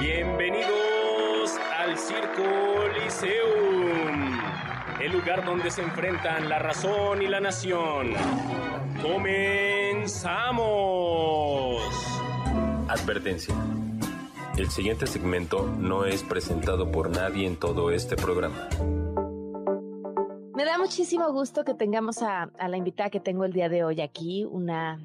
Bienvenidos al Circo Liceum, el lugar donde se enfrentan la razón y la nación. ¡Comenzamos! Advertencia. El siguiente segmento no es presentado por nadie en todo este programa. Me da muchísimo gusto que tengamos a, a, la invitada que tengo el día de hoy aquí, una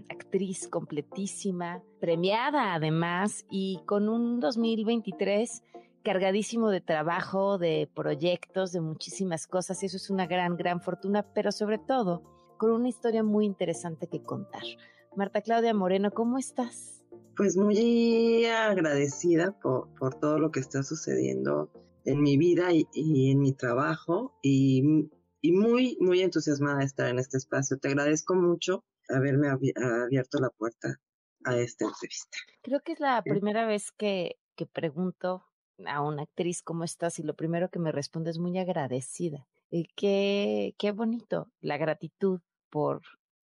completísima, premiada además y con un 2023 cargadísimo de trabajo, de proyectos, de muchísimas cosas. Eso es una gran, gran fortuna, pero sobre todo con una historia muy interesante que contar. Marta Claudia Moreno, ¿cómo estás? Pues muy agradecida por, todo lo que está sucediendo en mi vida y, y en mi trabajo y y muy, muy entusiasmada de estar en este espacio. Te agradezco mucho haberme abierto la puerta a esta entrevista. Creo que es la primera vez que, que pregunto a una actriz cómo estás y lo primero que me responde es muy agradecida. Y qué, qué bonito la gratitud por,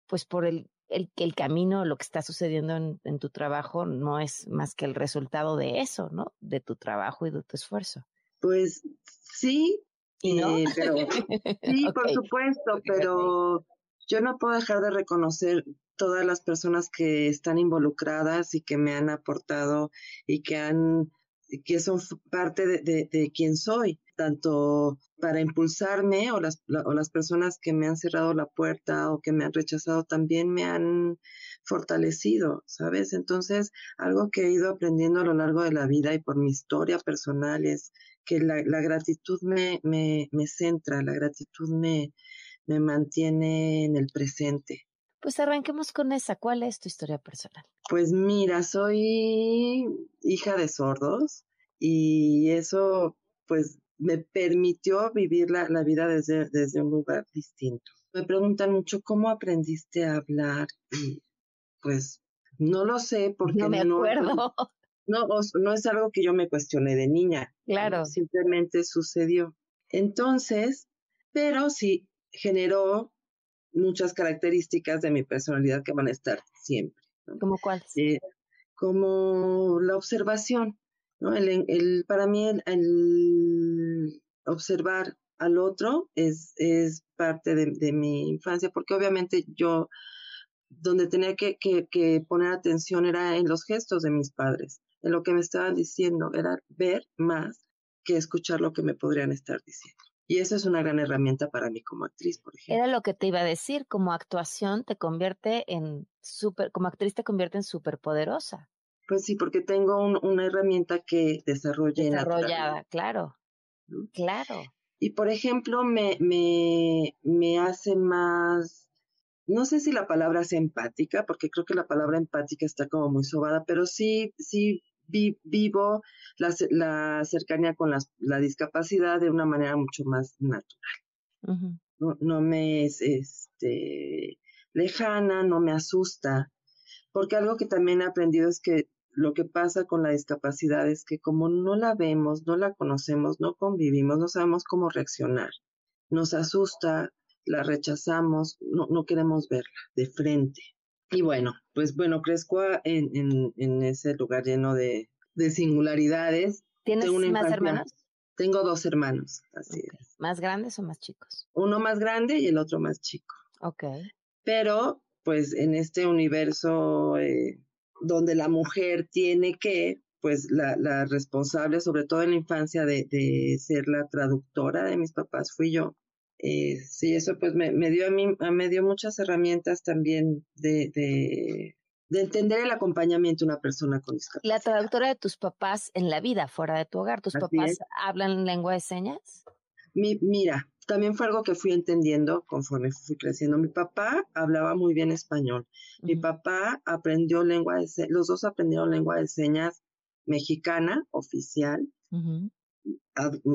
pues por el, el, el camino, lo que está sucediendo en, en tu trabajo no es más que el resultado de eso, ¿no? De tu trabajo y de tu esfuerzo. Pues sí, ¿Y no? eh, pero, sí, por supuesto, pero yo no puedo dejar de reconocer todas las personas que están involucradas y que me han aportado y que han que son parte de, de, de quien soy, tanto para impulsarme o las, la- o las personas que me han cerrado la puerta o que me han rechazado también me han fortalecido, ¿sabes? Entonces, algo que he ido aprendiendo a lo largo de la vida y por mi historia personal es que la, la gratitud me, me, me centra, la gratitud me, me mantiene en el presente. Pues arranquemos con esa. ¿Cuál es tu historia personal? Pues mira, soy hija de sordos y eso pues me permitió vivir la, la vida desde, desde un lugar distinto. Me preguntan mucho cómo aprendiste a hablar y pues no lo sé porque No me acuerdo. no, o s- no es algo que yo me cuestioné de niña. Claro. Simplemente sucedió. Entonces, pero sí generó muchas características de mi personalidad que van a estar siempre. ¿no? ¿Cómo cuál? Eh, como la observación, ¿no? El, el- para mí el, el observar al otro es, es parte de, de mi infancia, porque obviamente yo donde tenía que, que, que poner atención era en los gestos de mis padres, en lo que me estaban diciendo, era ver más que escuchar lo que me podrían estar diciendo. Y eso es una gran herramienta para mí como actriz, por ejemplo. Era lo que te iba a decir, como actuación te convierte en súper, como actriz te convierte en superpoderosa, Pues sí, porque tengo un- una herramienta que desarrollé desarrollada, claro, ¿no? claro. Y por ejemplo, me, me, me hace más, no sé si la palabra es empática, porque creo que la palabra empática está como muy sobada, pero sí, sí vi- vivo la, la cercanía con las- la discapacidad de una manera mucho más natural. No me es este, lejana, no me asusta, porque algo que también he aprendido es que lo que pasa con la discapacidad es que como no la vemos, no la conocemos, no convivimos, no sabemos cómo reaccionar, nos asusta, la rechazamos, no, no queremos verla de frente. Y bueno, pues bueno, crezco en, en, en ese lugar lleno de, de singularidades. ¿Tienes una más hermanos? Tengo dos hermanos, así es. ¿Más grandes o más chicos? Uno más grande y el otro más chico. Ok. pero pues en este universo eh, donde la mujer tiene que, pues la, la responsable, sobre todo en la infancia, de, de ser la traductora de mis papás fui yo. Eh, sí, eso pues me, me dio a mí, me dio muchas herramientas también de, de, de entender el acompañamiento de una persona con La discapacidad. traductora de tus papás en la vida, fuera de tu hogar, ¿tus Así papás es. hablan lengua de señas? Mi, mira, también fue algo que fui entendiendo conforme fui creciendo. Mi papá hablaba muy bien español. Mi papá aprendió lengua de señas, los dos aprendieron lengua de señas mexicana oficial,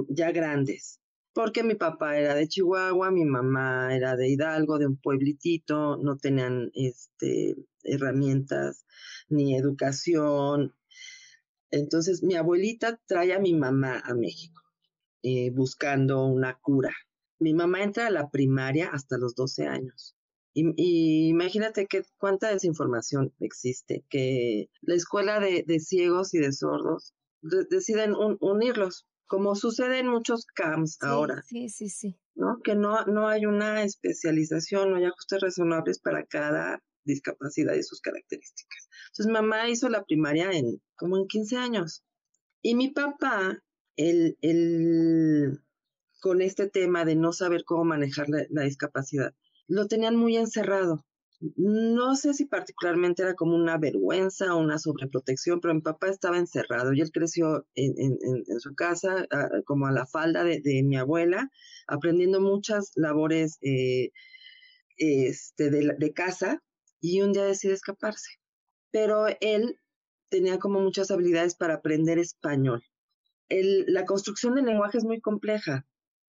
ya grandes, porque mi papá era de Chihuahua, mi mamá era de Hidalgo, de un pueblitito, no tenían este, herramientas ni educación. Entonces mi abuelita trae a mi mamá a México eh, buscando una cura. Mi mamá entra a la primaria hasta los 12 años. Y, imagínate que cuánta desinformación existe, que la escuela de, ciegos y de sordos deciden unirlos, como sucede en muchos camps ahora. Sí, sí, sí. ¿no? Que no, no hay una especialización, no hay ajustes razonables para cada discapacidad y sus características. Entonces, mamá hizo la primaria en como en 15 años. Y mi papá, el, el, con este tema de no saber cómo manejar la discapacidad, lo tenían muy encerrado. No sé si particularmente era como una vergüenza o una sobreprotección, pero mi papá estaba encerrado y él creció en, su casa, como a la falda de, mi abuela, aprendiendo muchas labores eh, este, de, casa y un día decide escaparse. Pero él tenía como muchas habilidades para aprender español. la construcción del lenguaje es muy compleja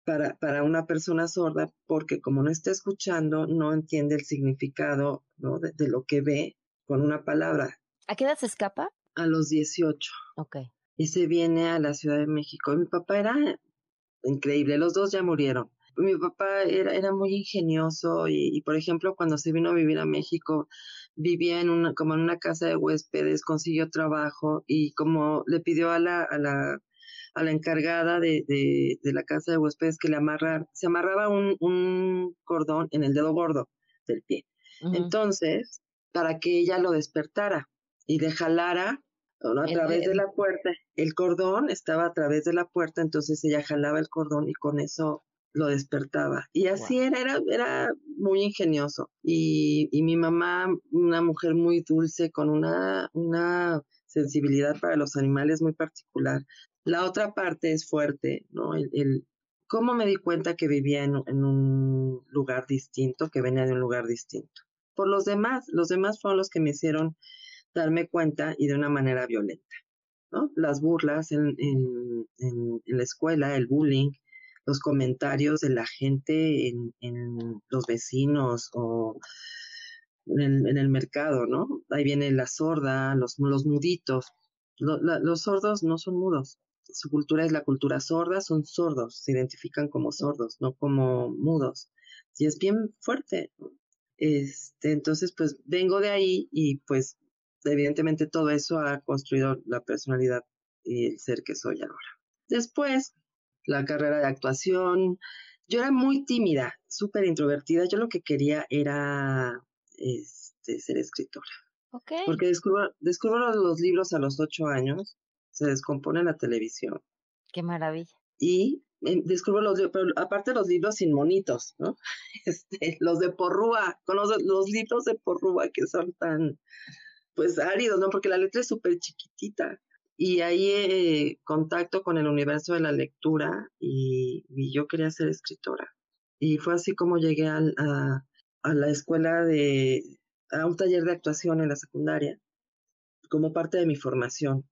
para, para una persona sorda porque como no está escuchando, no entiende el significado ¿no? de, lo que ve con una palabra. ¿A qué edad se escapa? A los 18. Ok. Y se viene a la Ciudad de México. Mi papá era increíble, los dos ya murieron. Mi papá era, era muy ingenioso y, y, por ejemplo, cuando se vino a vivir a México, vivía en una, como en una casa de huéspedes, consiguió trabajo y como le pidió a la, a la a la encargada de, de, la casa de huéspedes que le amarra, se amarraba un, un cordón en el dedo gordo del pie. Entonces, para que ella lo despertara y le jalara a través de la puerta, el cordón estaba a través de la puerta, entonces ella jalaba el cordón y con eso lo despertaba. Y así era, era, era muy ingenioso. Y, y, mi mamá, una mujer muy dulce, con una, una sensibilidad para los animales muy particular. La otra parte es fuerte, ¿no? El, cómo me di cuenta que vivía en, un lugar distinto, que venía de un lugar distinto. Por los demás, los demás fueron los que me hicieron darme cuenta y de una manera violenta, ¿no? Las burlas en, en, la escuela, el bullying, los comentarios de la gente en, los vecinos o en, el mercado, ¿no? Ahí viene la sorda, los, los muditos. los sordos no son mudos, su cultura es la cultura sorda, son sordos, se identifican como sordos, no como mudos. Y es bien fuerte. Este, entonces, pues vengo de ahí y pues evidentemente todo eso ha construido la personalidad y el ser que soy ahora. Después, la carrera de actuación. Yo era muy tímida, súper introvertida. Yo lo que quería era este, ser escritora. Porque descubro, descubro los libros a los ocho años se descompone la televisión. Qué maravilla. Y eh, descubro los pero aparte los libros sin monitos, ¿no? Este, los de Porrúa, conozco los libros de Porrúa que son tan, pues áridos, ¿no? Porque la letra es súper chiquitita. Y ahí eh, contacto con el universo de la lectura y, yo quería ser escritora. Y fue así como llegué a, a la escuela de, a un taller de actuación en la secundaria, como parte de mi formación.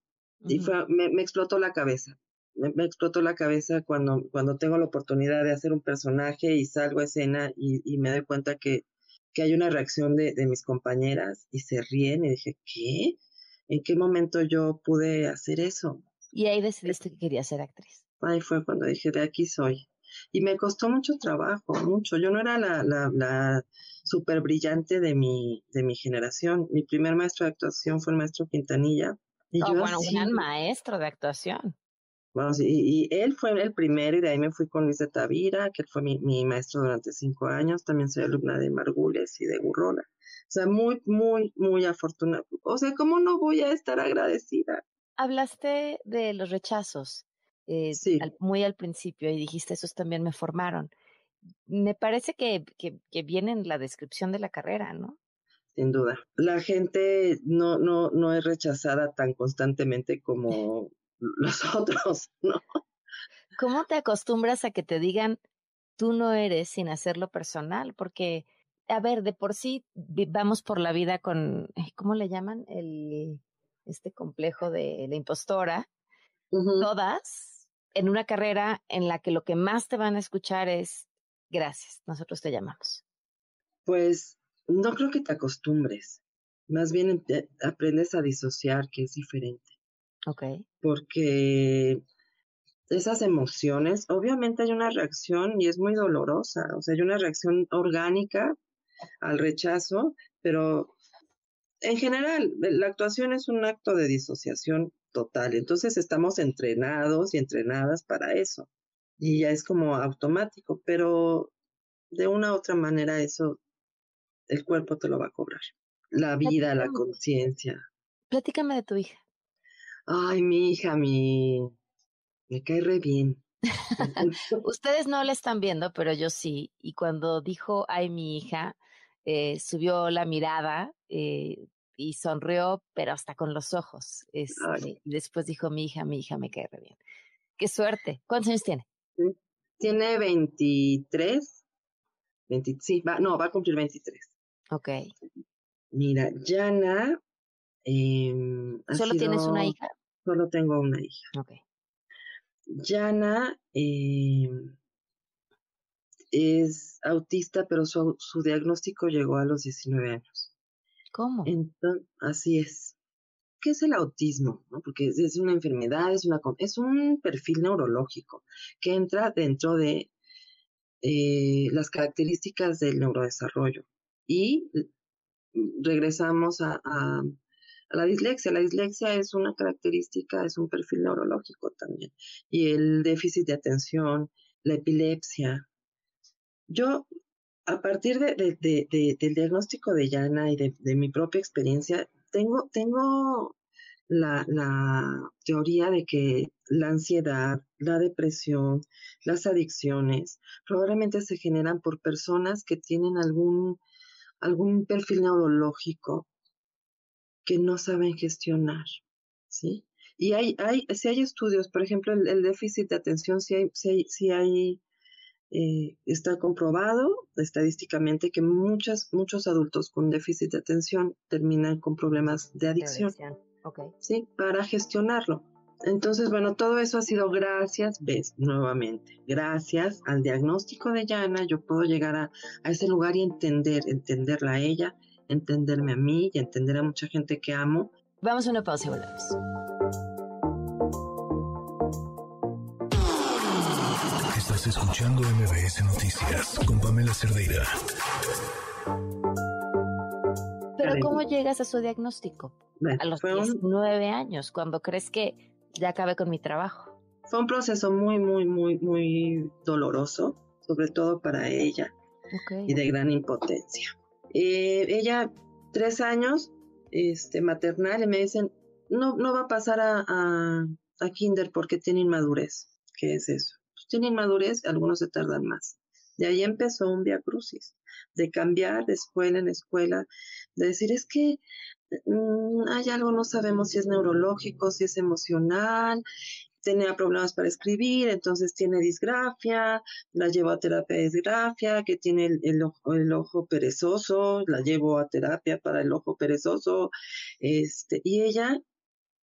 Y fue, me, explotó la cabeza. Me, explotó la cabeza cuando, cuando tengo la oportunidad de hacer un personaje y salgo a escena y, me doy cuenta que, que hay una reacción de, de, mis compañeras y se ríen y dije, ¿qué? ¿En qué momento yo pude hacer eso? Y ahí decidiste que querías ser actriz. Ahí fue cuando dije, de aquí soy. Y me costó mucho trabajo, mucho. Yo no era la, la, la súper brillante de mi, de mi generación. Mi primer maestro de actuación fue el maestro Quintanilla y oh, bueno, un gran maestro de actuación. Bueno, sí, y, él fue el primero y de ahí me fui con Luis de Tavira, que fue mi, maestro durante cinco años. También soy alumna de Margules y de Burrola. O sea, muy, muy, muy afortunada. O sea, ¿cómo no voy a estar agradecida? Hablaste de los rechazos eh, sí. muy al principio y dijiste, esos también me formaron. Me parece que, que, que viene en la descripción de la carrera, ¿no? Sin duda. La gente no, no, no es rechazada tan constantemente como los otros, ¿no? ¿Cómo te acostumbras a que te digan tú no eres sin hacerlo personal? Porque, a ver, de por sí vamos por la vida con, ¿cómo le llaman? El este complejo de la impostora, todas en una carrera en la que lo que más te van a escuchar es gracias, nosotros te llamamos. Pues no creo que te acostumbres. Más bien aprendes a disociar, que es diferente. Ok. Porque esas emociones, obviamente hay una reacción y es muy dolorosa. O sea, hay una reacción orgánica al rechazo, pero en general, la actuación es un acto de disociación total. Entonces estamos entrenados y entrenadas para eso. Y ya es como automático, pero de una u otra manera eso, el cuerpo te lo va a cobrar. La vida, la conciencia. Platícame de tu hija. Ay, mi hija, mi... Me cae re bien. Ustedes no la están viendo, pero yo sí. Y cuando dijo, ay, mi hija, eh, subió la mirada eh, y sonrió, pero hasta con los ojos. Este, Ay. y después dijo, mi hija, mi hija me cae re bien. Qué suerte. ¿Cuántos años tiene? Tiene 23. 20, sí, va, no, va a cumplir 23. Ok. Mira, Yana. em, ha ¿Solo tienes una hija? Solo tengo una hija. Ok. Yana em, es autista, pero su, su diagnóstico llegó a los 19 años. ¿Cómo? Entonces, así es. ¿Qué es el autismo? no? Porque es, es una enfermedad, es, una, es un perfil neurológico que entra dentro de eh, las características del neurodesarrollo. Y mm, regresamos a, la dislexia. La dislexia es una característica, es un perfil neurológico también. Y el déficit de atención, la epilepsia. Yo, a partir de, de- de- de- del diagnóstico de Yana y de, de mi propia experiencia, tengo, tengo la, la teoría de que la ansiedad, la depresión, las adicciones, probablemente se generan por personas que tienen algún, algún perfil neurológico que no saben gestionar, ¿sí? Y hay, hay, si hay estudios, por ejemplo, el, el déficit de atención, si hay, si hay, sí hay eh, está comprobado estadísticamente que muchas, muchos adultos con déficit de atención terminan con problemas de adicción, Ok. ¿sí? Para gestionarlo. Entonces, bueno, todo eso ha sido gracias, ves, nuevamente, gracias al diagnóstico de Yana, yo puedo llegar a, a ese lugar y entender, entenderla a ella, entenderme a mí y entender a mucha gente que amo. Vamos a una pausa y volvemos. Estás escuchando MBS Noticias con Pamela Cerdeira. Pero. ¿cómo llegas a su diagnóstico? Bueno, A los fue un- 19 años, cuando crees que ya acabé con mi trabajo. Fue un proceso muy, muy, muy, muy doloroso, sobre todo para ella y de gran impotencia. Eh, ella, tres años, este, maternal, y me dicen, no, no va a pasar a, a, a kinder porque tiene inmadurez. ¿Qué es eso? Pues tiene inmadurez, algunos se tardan más. De ahí empezó un via crucis, de cambiar de escuela en escuela, de decir, es que hay algo, no sabemos si es neurológico, si es emocional, tenía problemas para escribir, entonces tiene disgrafia, la llevo a terapia de disgrafia, que tiene el, el ojo, el ojo perezoso, la llevo a terapia para el ojo perezoso, este, y ella,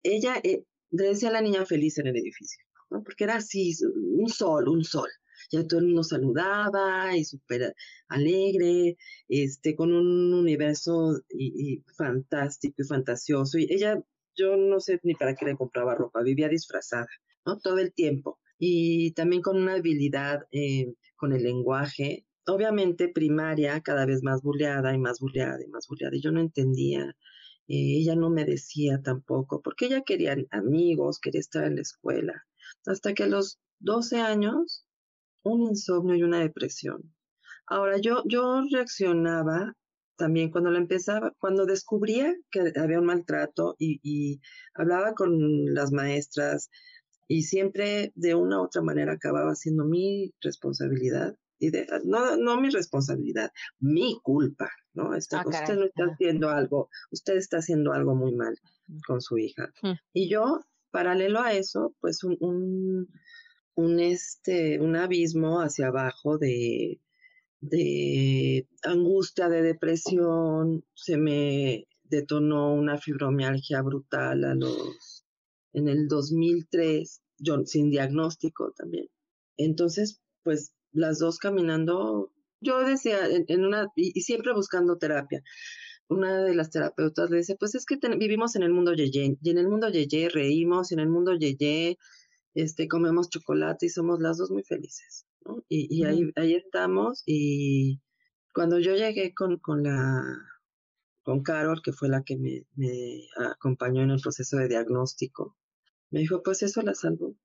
ella, eh, le decía a la niña feliz en el edificio, porque era así, un sol, un sol. Ya todo el mundo saludaba y súper alegre, este, con un universo y, y fantástico y fantasioso. Y ella, yo no sé ni para qué le compraba ropa, vivía disfrazada, ¿no? Todo el tiempo. Y también con una habilidad eh, con el lenguaje, obviamente primaria, cada vez más buleada y más buleada y más buleada. Y yo no entendía, eh, ella no me decía tampoco, porque ella quería amigos, quería estar en la escuela. Hasta que a los 12 años, un insomnio y una depresión. Ahora, yo, yo reaccionaba también cuando lo empezaba, cuando descubría que había un maltrato y, y hablaba con las maestras y siempre de una u otra manera acababa siendo mi responsabilidad y de, no, no mi responsabilidad, mi culpa, ¿no? Está, Ah, usted no está haciendo algo, usted está haciendo algo muy mal con su hija. Y yo, paralelo a eso, pues un, un, un, este, un abismo hacia abajo de, de angustia, de depresión, se me, detonó una fibromialgia brutal a los, en el 2003, yo, sin diagnóstico también. Entonces, pues las dos caminando, yo decía, en, una, y, siempre buscando terapia. Una de las terapeutas le dice, pues es que vivimos en el mundo yeye, y en el mundo yeye reímos, y en el mundo yeye este, comemos chocolate y somos las dos muy felices, ¿no? Y, ahí, ahí estamos, y cuando yo llegué con, con la con Carol, que fue la que me, me, acompañó en el proceso de diagnóstico, me dijo, pues eso la salvó,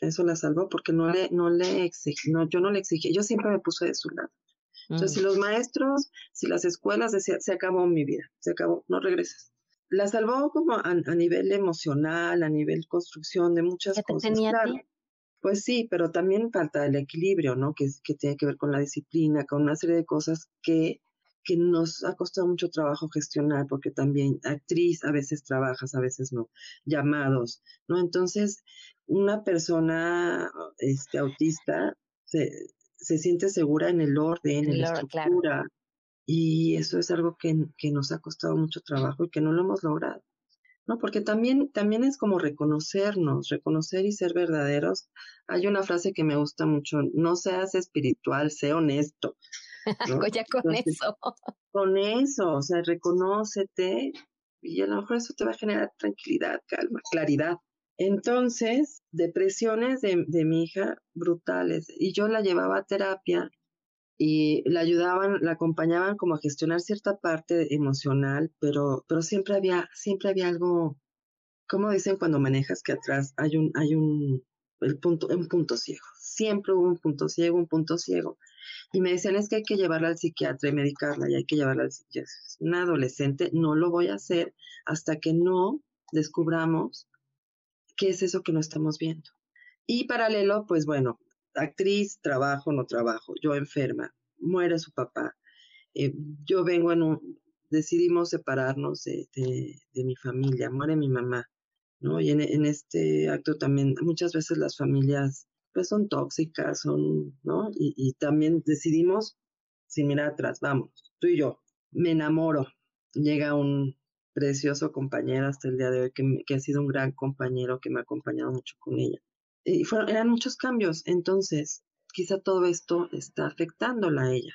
eso la salvó porque no le, no le exigí, no, yo no le exigí, yo siempre me puse de su lado. Entonces, si mm. los maestros, si las escuelas decían, se acabó mi vida, se acabó, no regresas. La salvó como a, nivel emocional, a nivel construcción de muchas ¿Qué cosas. Tenía claro. Pues sí, pero también falta el equilibrio, ¿no? Que, que tiene que ver con la disciplina, con una serie de cosas que que nos ha costado mucho trabajo gestionar, porque también actriz a veces trabajas, a veces no, llamados, ¿no? Entonces, una persona este, autista se, se siente segura en el orden, en la estructura, y eso es algo que, que nos ha costado mucho trabajo y que no lo hemos logrado. ¿no? Porque también, también es como reconocernos, reconocer y ser verdaderos. Hay una frase que me gusta mucho, no seas espiritual, sé honesto. ya con eso. Con eso, o sea, reconócete y a lo mejor eso te va a generar tranquilidad, calma, claridad. Entonces, depresiones de, de mi hija brutales y yo la llevaba a terapia y la ayudaban, la acompañaban como a gestionar cierta parte emocional, pero, pero siempre había, siempre había algo, como dicen cuando manejas que atrás hay un, hay un, el punto, un punto ciego. Siempre hubo un punto ciego, un punto ciego. Y me decían, es que hay que llevarla al psiquiatra y medicarla, y hay que llevarla al psiquiatra. Una adolescente, no lo voy a hacer hasta que no descubramos qué es eso que no estamos viendo. Y paralelo, pues bueno, actriz, trabajo, no trabajo, yo enferma, muere su papá. Eh, yo vengo en un, decidimos separarnos de, de, mi familia, muere mi mamá, ¿no? Y en, este acto también, muchas veces las familias pues son tóxicas, son, ¿no? Y, también decidimos, sin mirar atrás, vamos, tú y yo, me enamoro, llega un precioso compañero hasta el día de hoy, que, que ha sido un gran compañero, que me ha acompañado mucho con ella. Y fueron, eran muchos cambios, entonces quizá todo esto está afectándola a ella.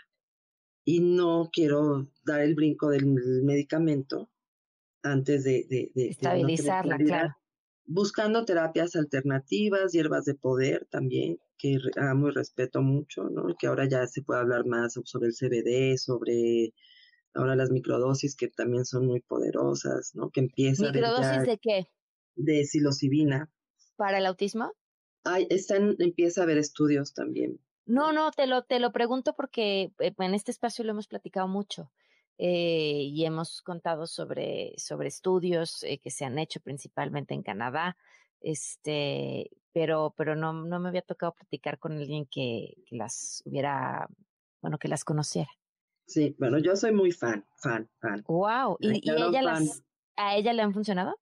Y no quiero dar el brinco del medicamento antes de... de, de Estabilizarla, claro buscando terapias alternativas, hierbas de poder también, que amo y respeto mucho, ¿no? Que ahora ya se puede hablar más sobre el CBD, sobre ahora las microdosis que también son muy poderosas, ¿no? Que empieza ¿Microdosis de qué? De psilocibina. ¿Para el autismo? Ay, están, empieza a haber estudios también. No, no, te lo, te lo pregunto porque eh, en este espacio lo hemos platicado mucho. Eh, y hemos contado sobre, sobre estudios eh, que se han hecho principalmente en Canadá, este, pero, pero no, no me había tocado platicar con alguien que, las hubiera, bueno, que las conociera. Sí, bueno, yo soy muy fan, fan, fan. Wow, ¿y, ella las, a ella le han funcionado?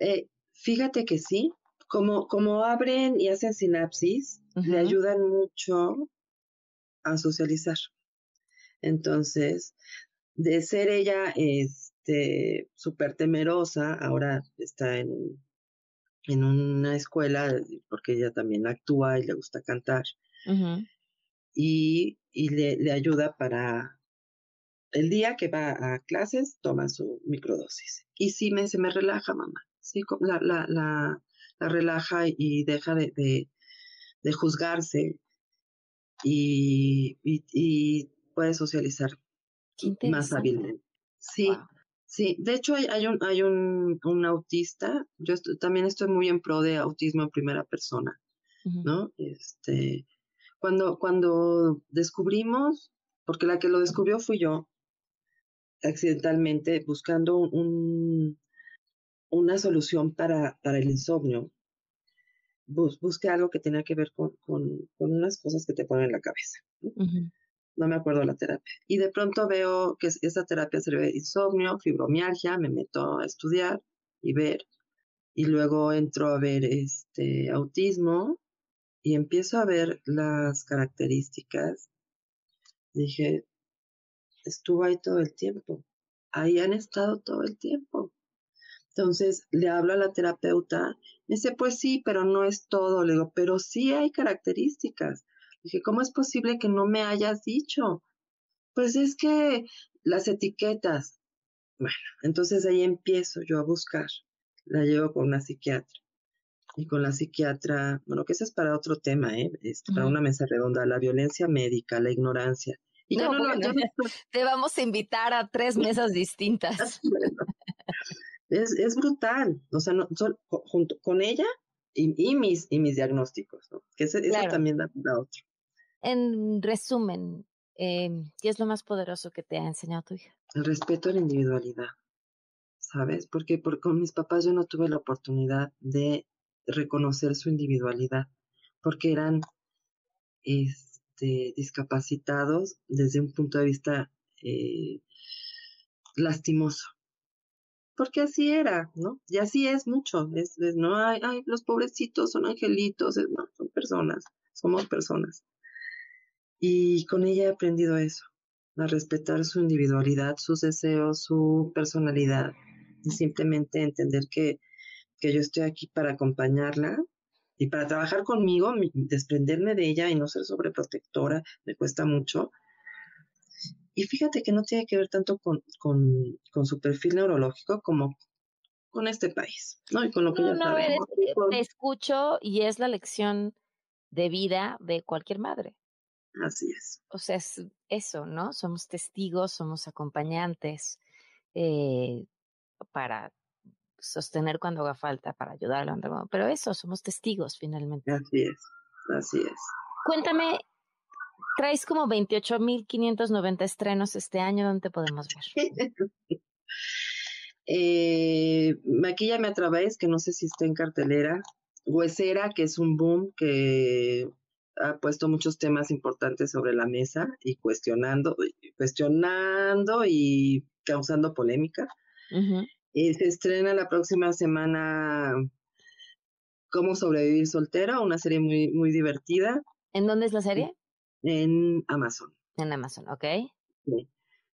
Eh, fíjate que sí, como, como abren y hacen sinapsis, le ayudan mucho a socializar. Entonces, de ser ella este súper temerosa, ahora está en, en una escuela porque ella también actúa y le gusta cantar. Y, y le, le, ayuda para el día que va a clases, toma su microdosis. Y sí me, se me relaja, mamá. Sí, la, la, la, la relaja y deja de, de, de juzgarse y, y, y, puede socializar más hábilmente. Sí, sí. De hecho, hay, hay, un, hay un, un autista. Yo también estoy muy en pro de autismo en primera persona, ¿no? Este, cuando, cuando descubrimos, porque la que lo descubrió fui yo, accidentalmente, buscando un, una solución para, para el insomnio, bus, busqué algo que tenía que ver con, con, con, unas cosas que te ponen en la cabeza no me acuerdo la terapia. Y de pronto veo que esa terapia sirve insomnio, fibromialgia, me meto a estudiar y ver. Y luego entro a ver este autismo y empiezo a ver las características. Dije, estuvo ahí todo el tiempo. ahí han estado todo el tiempo. Entonces le hablo a la terapeuta, me dice, pues sí, pero no es todo. Le digo, pero sí hay características. Dije, ¿cómo es posible que no me hayas dicho? Pues es que las etiquetas. Bueno, entonces ahí empiezo yo a buscar. La llevo con una psiquiatra. Y con la psiquiatra, bueno, que eso es para otro tema, ¿eh? Es para una mesa redonda, la violencia médica, la ignorancia. Y no, no, no, te vamos a invitar a tres mesas distintas. es, es brutal. O sea, no, junto con ella y, y, mis, y mis diagnósticos, ¿no? Que ese, también da, da otro. En resumen, eh, ¿qué es lo más poderoso que te ha enseñado tu hija? El respeto a la individualidad, ¿sabes? Porque por, con mis papás yo no tuve la oportunidad de reconocer su individualidad, porque eran este, discapacitados desde un punto de vista eh, lastimoso. Porque así era, ¿no? Y así es mucho. No, ay, ay, los pobrecitos son angelitos, no, son personas, somos personas. Y con ella he aprendido eso, a respetar su individualidad, sus deseos, su personalidad, y simplemente entender que, que yo estoy aquí para acompañarla y para trabajar conmigo, desprenderme de ella y no ser sobreprotectora, me cuesta mucho. Y fíjate que no tiene que ver tanto con, con, con su perfil neurológico como con este país, ¿no? Y con lo que no, ella no, sabe. Te escucho y es la lección de vida de cualquier madre. Así es. O sea, es eso, ¿no? Somos testigos, somos acompañantes eh, para sostener cuando haga falta, para ayudar a pero eso, somos testigos finalmente. Así es, así es. Cuéntame, traes como 28.590 estrenos este año, ¿dónde te podemos ver? eh, Maquillame a través, que no sé si está en cartelera. Huesera, que es un boom que ha puesto muchos temas importantes sobre la mesa y cuestionando, cuestionando y causando polémica. y se estrena la próxima semana Cómo sobrevivir soltera, una serie muy, muy divertida. ¿En dónde es la serie? En Amazon. En Amazon, ok.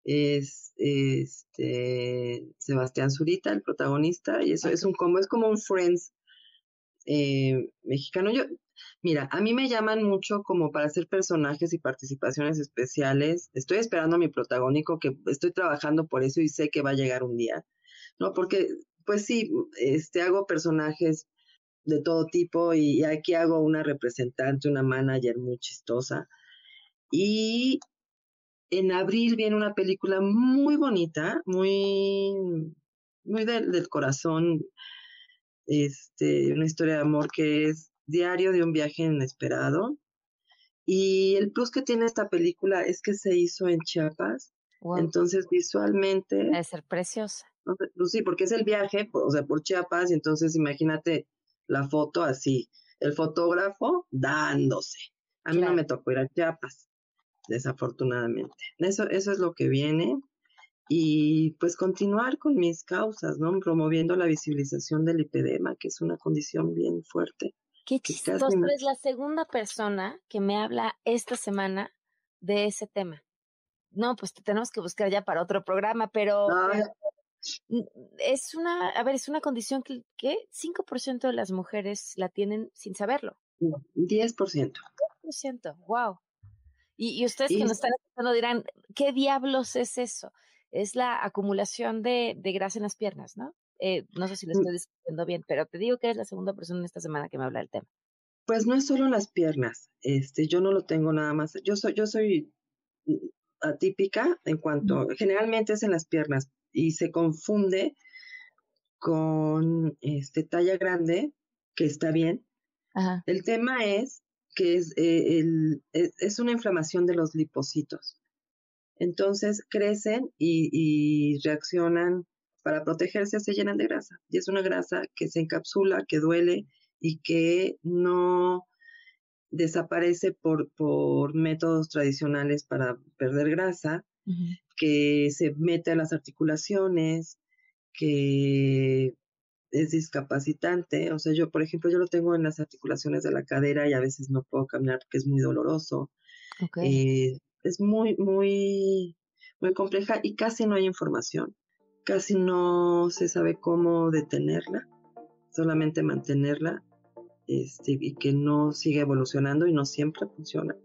Es este Sebastián Zurita, el protagonista, y eso es un como es como un Friends eh, mexicano. Yo, Mira, a mí me llaman mucho como para hacer personajes y participaciones especiales. Estoy esperando a mi protagónico, que estoy trabajando por eso y sé que va a llegar un día, ¿no? Porque, pues sí, este, hago personajes de todo tipo y aquí hago una representante, una manager muy chistosa. Y en abril viene una película muy bonita, muy, muy del, del corazón, este, una historia de amor que es diario de un viaje inesperado. Y el plus que tiene esta película es que se hizo en Chiapas. Entonces, visualmente. Debe ser preciosa. Pues sí, porque es el viaje, o sea, por Chiapas, y entonces imagínate la foto así, el fotógrafo dándose. A mí no me tocó ir a Chiapas, desafortunadamente. Eso, eso es lo que viene. Y pues continuar con mis causas, ¿no? Promoviendo la visibilización del lipedema, que es una condición bien fuerte. Qué chistoso, es la segunda persona que me habla esta semana de ese tema. No, pues te tenemos que buscar ya para otro programa, pero es una, a ver, es una condición que, ¿qué? 5% de las mujeres la tienen sin saberlo. 10%. 10%, wow. Y, y ustedes que nos están escuchando dirán, ¿qué diablos es eso? Es la acumulación de, de grasa en las piernas, ¿no? Eh, no sé si lo mm. estoy describiendo bien, pero te digo que es la segunda persona en esta semana que me habla del tema. Pues no es solo las piernas, este, yo no lo tengo nada más. Yo soy, yo soy atípica en cuanto, generalmente es en las piernas y se confunde con este talla grande, que está bien. El tema es que es, eh, el, es, es, una inflamación de los lipocitos. Entonces crecen y, y reaccionan para protegerse se llenan de grasa. Y es una grasa que se encapsula, que duele y que no desaparece por, por métodos tradicionales para perder grasa, que se mete a las articulaciones, que es discapacitante. O sea, yo, por ejemplo, yo lo tengo en las articulaciones de la cadera y a veces no puedo caminar porque es muy doloroso. Eh, es muy, muy, muy compleja y casi no hay información. casi no se sabe cómo detenerla, solamente mantenerla este, y que no siga evolucionando y no siempre funciona.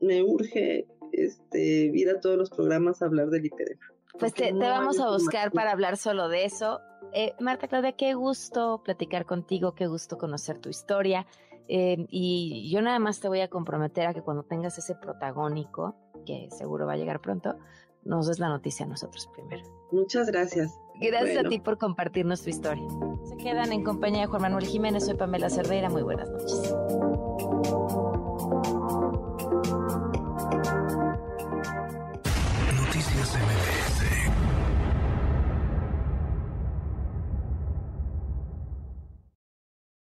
Me urge este, ir a todos los programas a hablar del lipedema. Pues te, vamos a buscar para hablar solo de eso. Eh, Marta Claudia, qué gusto platicar contigo, qué gusto conocer tu historia. Eh, y yo nada más te voy a comprometer a que cuando tengas ese protagónico, que seguro va a llegar pronto, nos des la noticia a nosotros primero. Muchas gracias. Gracias a ti por compartirnos tu historia. Se quedan en compañía de Juan Manuel Jiménez, soy Pamela Cerdeira, muy buenas noches.